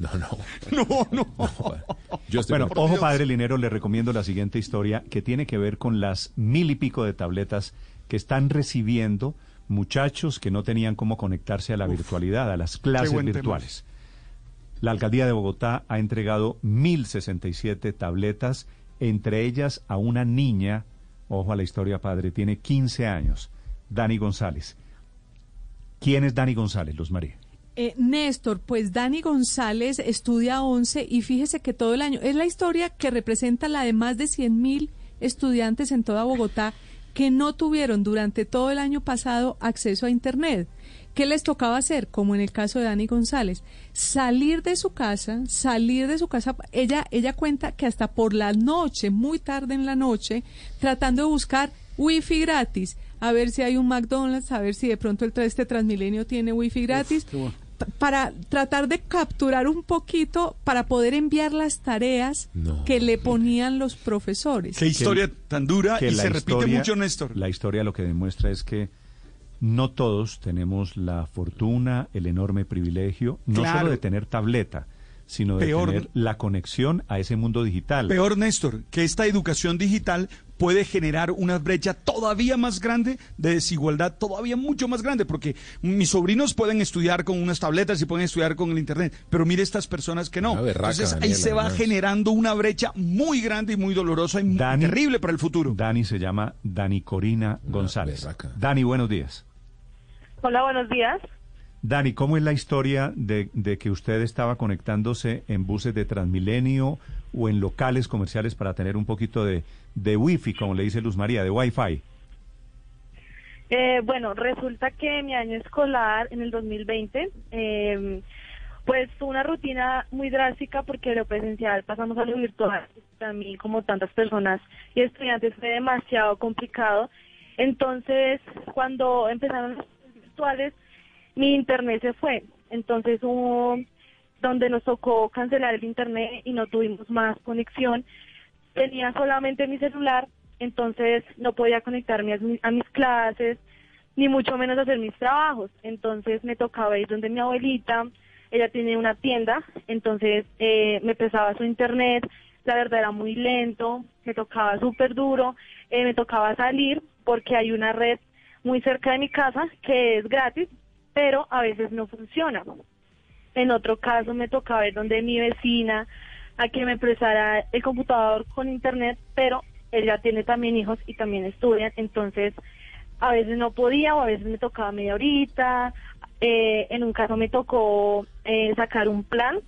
No, no. No, no. Yo estoy Bueno, por ojo Dios. padre Linero, le recomiendo la siguiente historia que tiene que ver con las mil y pico de tabletas que están recibiendo muchachos que no tenían cómo conectarse a la virtualidad, a las clases tema. virtuales. La alcaldía de Bogotá ha entregado 1067 tabletas, entre ellas a una niña, ojo a la historia padre, tiene 15 años, Dani González. ¿Quién es Dani González, Luz María? Eh, Néstor, pues Dani González estudia 11 y fíjese que todo el año es la historia que representa la de más de 100 mil estudiantes en toda Bogotá que no tuvieron durante todo el año pasado acceso a Internet. ¿Qué les tocaba hacer? Como en el caso de Dani González, salir de su casa, salir de su casa. Ella, ella cuenta que hasta por la noche, muy tarde en la noche, tratando de buscar wifi gratis, a ver si hay un McDonald's, a ver si de pronto el este Transmilenio tiene wifi gratis, bueno. Pa- para tratar de capturar un poquito para poder enviar las tareas No. que le ponían los profesores. Qué historia tan dura que y la se repite historia- mucho, Néstor. La historia lo que demuestra es que no todos tenemos la fortuna, el enorme privilegio, no Claro. solo de tener tableta, sino de Peor- tener la conexión a ese mundo digital. Peor, Néstor, que esta educación digital puede generar una brecha todavía más grande de desigualdad, todavía mucho más grande, porque mis sobrinos pueden estudiar con unas tabletas y pueden estudiar con el Internet, pero mire estas personas que no. Berraca, Entonces ahí Daniela, se va generando una brecha muy grande y muy dolorosa y muy Dani- terrible para el futuro. Dani se llama Dani Corina González. berraca. Dani, buenos días. Hola, buenos días. Dani, ¿cómo es la historia de, de que usted estaba conectándose en buses de Transmilenio o en locales comerciales para tener un poquito de, de wifi, como le dice Luz María, de wifi? Eh, bueno, resulta que mi año escolar en el 2020, eh, pues fue una rutina muy drástica porque lo presencial pasamos a lo virtual. Para mí, como tantas personas y estudiantes, fue demasiado complicado. Entonces, cuando empezaron clases virtuales, mi internet se fue. Entonces hubo donde nos tocó cancelar el internet y no tuvimos más conexión. Tenía solamente mi celular, entonces no podía conectarme a, a mis clases, ni mucho menos hacer mis trabajos. Entonces me tocaba ir donde mi abuelita, ella tiene una tienda, entonces eh, me pesaba su internet, la verdad era muy lento, me tocaba súper duro, eh, me tocaba salir porque hay una red muy cerca de mi casa que es gratis, pero a veces no funciona. En otro caso me tocaba ir donde mi vecina a que me prestara el computador con internet, pero ella tiene también hijos y también estudian, entonces a veces no podía o a veces me tocaba media horita. Eh, en un caso me tocó eh, sacar un plan,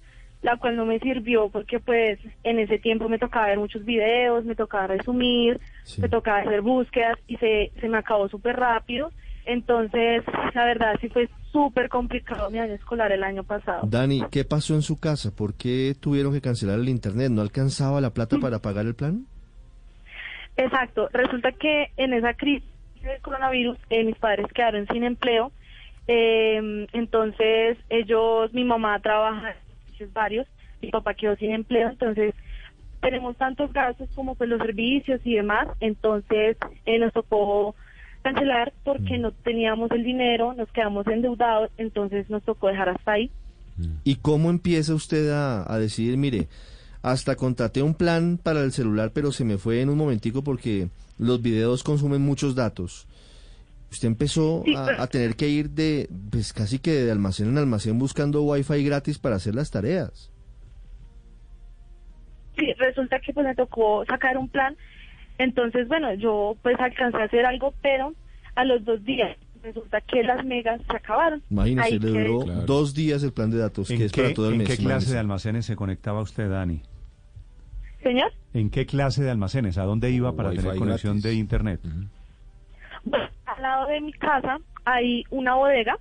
la cual no me sirvió porque pues en ese tiempo me tocaba ver muchos videos, me tocaba resumir, Sí. me tocaba hacer búsquedas y se, se me acabó súper rápido. Entonces, la verdad sí fue súper complicado mi año escolar el año pasado. Dani, ¿qué pasó en su casa? ¿Por qué tuvieron que cancelar el internet? ¿No alcanzaba la plata para pagar el plan? Exacto. Resulta que en esa crisis del coronavirus, eh, mis padres quedaron sin empleo. Eh, entonces, ellos, mi mamá trabaja en servicios varios, mi papá quedó sin empleo. Entonces, tenemos tantos gastos como pues los servicios y demás. Entonces, eh, nos tocó cancelar porque no teníamos el dinero, nos quedamos endeudados. Entonces, nos tocó dejar hasta ahí. ¿Y cómo empieza usted a, a decidir, mire, hasta contraté un plan para el celular, pero se me fue en un momentico porque los videos consumen muchos datos? Usted empezó Sí, a, a tener que ir de, pues casi que de almacén en almacén buscando wifi gratis para hacer las tareas. Sí, resulta que pues me tocó sacar un plan. Entonces, bueno, yo pues alcancé a hacer algo, pero a los dos días resulta que las megas se acabaron. Imagínese, Ahí le quedé. duró Claro. dos días el plan de datos, ¿En que es qué, para todo el en mes. qué clase imagínese. de almacenes se conectaba usted, Dani? Señor, ¿En qué clase de almacenes? ¿A dónde iba para Wi-Fi tener conexión gratis. de internet? bueno, al lado de mi casa hay una bodega.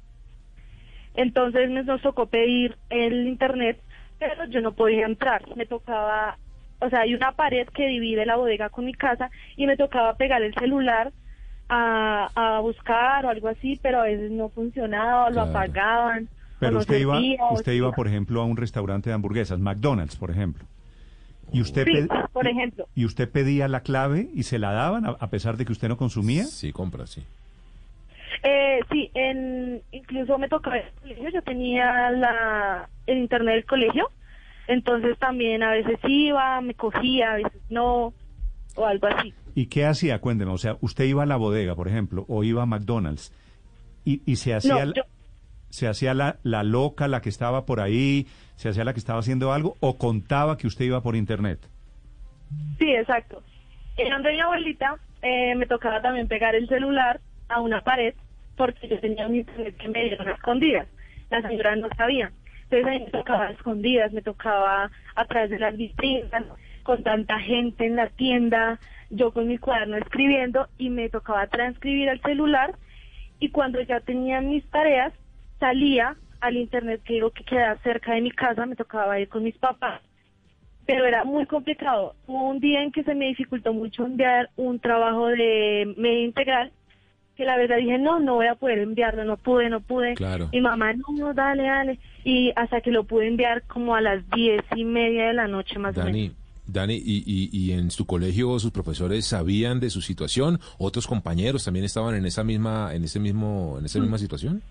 Entonces me- nos tocó pedir el internet, pero yo no podía entrar. Me tocaba, o sea, hay una pared que divide la bodega con mi casa y me tocaba pegar el celular a, a buscar o algo así, pero a veces no funcionaba, lo Claro. apagaban. Pero no usted iba, servía, usted iba, por ejemplo, a un restaurante de hamburguesas, McDonald's, por ejemplo. Y usted, Sí, por ejemplo. y usted pedía la clave y se la daban a, a pesar de que usted no consumía. Sí, compra, sí. Eh, sí, en, incluso me tocaba el colegio, yo tenía la, el internet del colegio, Entonces también a veces iba, me cogía, a veces no, o algo así. ¿Y qué hacía? Cuénteme, o sea, usted iba a la bodega, por ejemplo, o iba a McDonald's, y, y se hacía, No, yo- se hacía la, la loca, la que estaba por ahí, se hacía la que estaba haciendo algo, o contaba que usted iba por internet. Sí, exacto. En donde mi abuelita eh, me tocaba también pegar el celular a una pared porque yo tenía un internet que me dieron a escondidas. La señora no sabía. Entonces a mí me tocaba escondidas, me tocaba a través de las vitrinas, con tanta gente en la tienda, yo con mi cuaderno escribiendo y me tocaba transcribir al celular y cuando ya tenía mis tareas salía al internet que digo que quedaba cerca de mi casa, me tocaba ir con mis papás pero era muy complicado. Hubo un día en que se me dificultó mucho enviar un trabajo de media integral, que la verdad dije, no, no voy a poder enviarlo, no pude, no pude. Claro. Mi mamá, no, no, dale, dale. Y hasta que lo pude enviar como a las diez y media de la noche más o Dani, menos. Dani, y, y, y en su colegio sus profesores sabían de su situación, otros compañeros también estaban en esa misma, en ese mismo, en esa Mm. misma situación.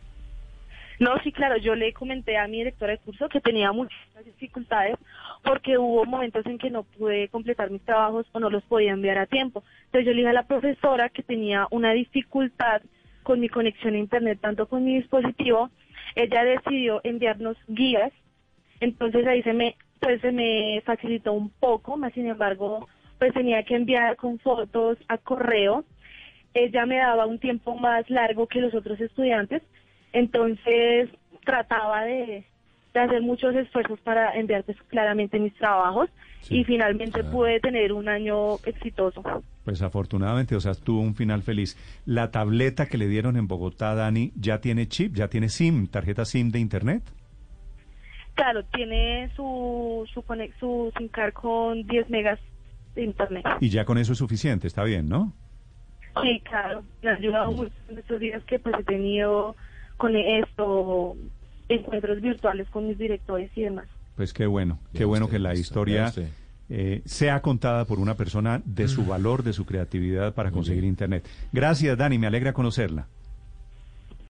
No, sí, claro, yo le comenté a mi directora de curso que tenía muchas dificultades porque hubo momentos en que no pude completar mis trabajos o no los podía enviar a tiempo. Entonces yo le dije a la profesora que tenía una dificultad con mi conexión a internet, tanto con mi dispositivo, ella decidió enviarnos guías, entonces ahí se me, pues se me facilitó un poco, más sin embargo, pues tenía que enviar con fotos a correo, ella me daba un tiempo más largo que los otros estudiantes, entonces trataba de, de hacer muchos esfuerzos para enviar pues, claramente mis trabajos Sí, y finalmente claro. pude tener un año exitoso. Pues afortunadamente, o sea, tuvo un final feliz. La tableta que le dieron en Bogotá, Dani, ya tiene chip, ya tiene SIM, tarjeta SIM de internet. Claro, tiene su, su, su SIM card con 10 megas de internet. Y ya con eso es suficiente, está bien, ¿no? Sí, claro, me ha ayudado mucho en estos días que pues he tenido con esto encuentros virtuales con mis directores y demás. Pues qué bueno, qué bueno usted, que la historia eh, sea contada por una persona de su valor, de su creatividad para conseguir internet. Gracias, Dani, me alegra conocerla.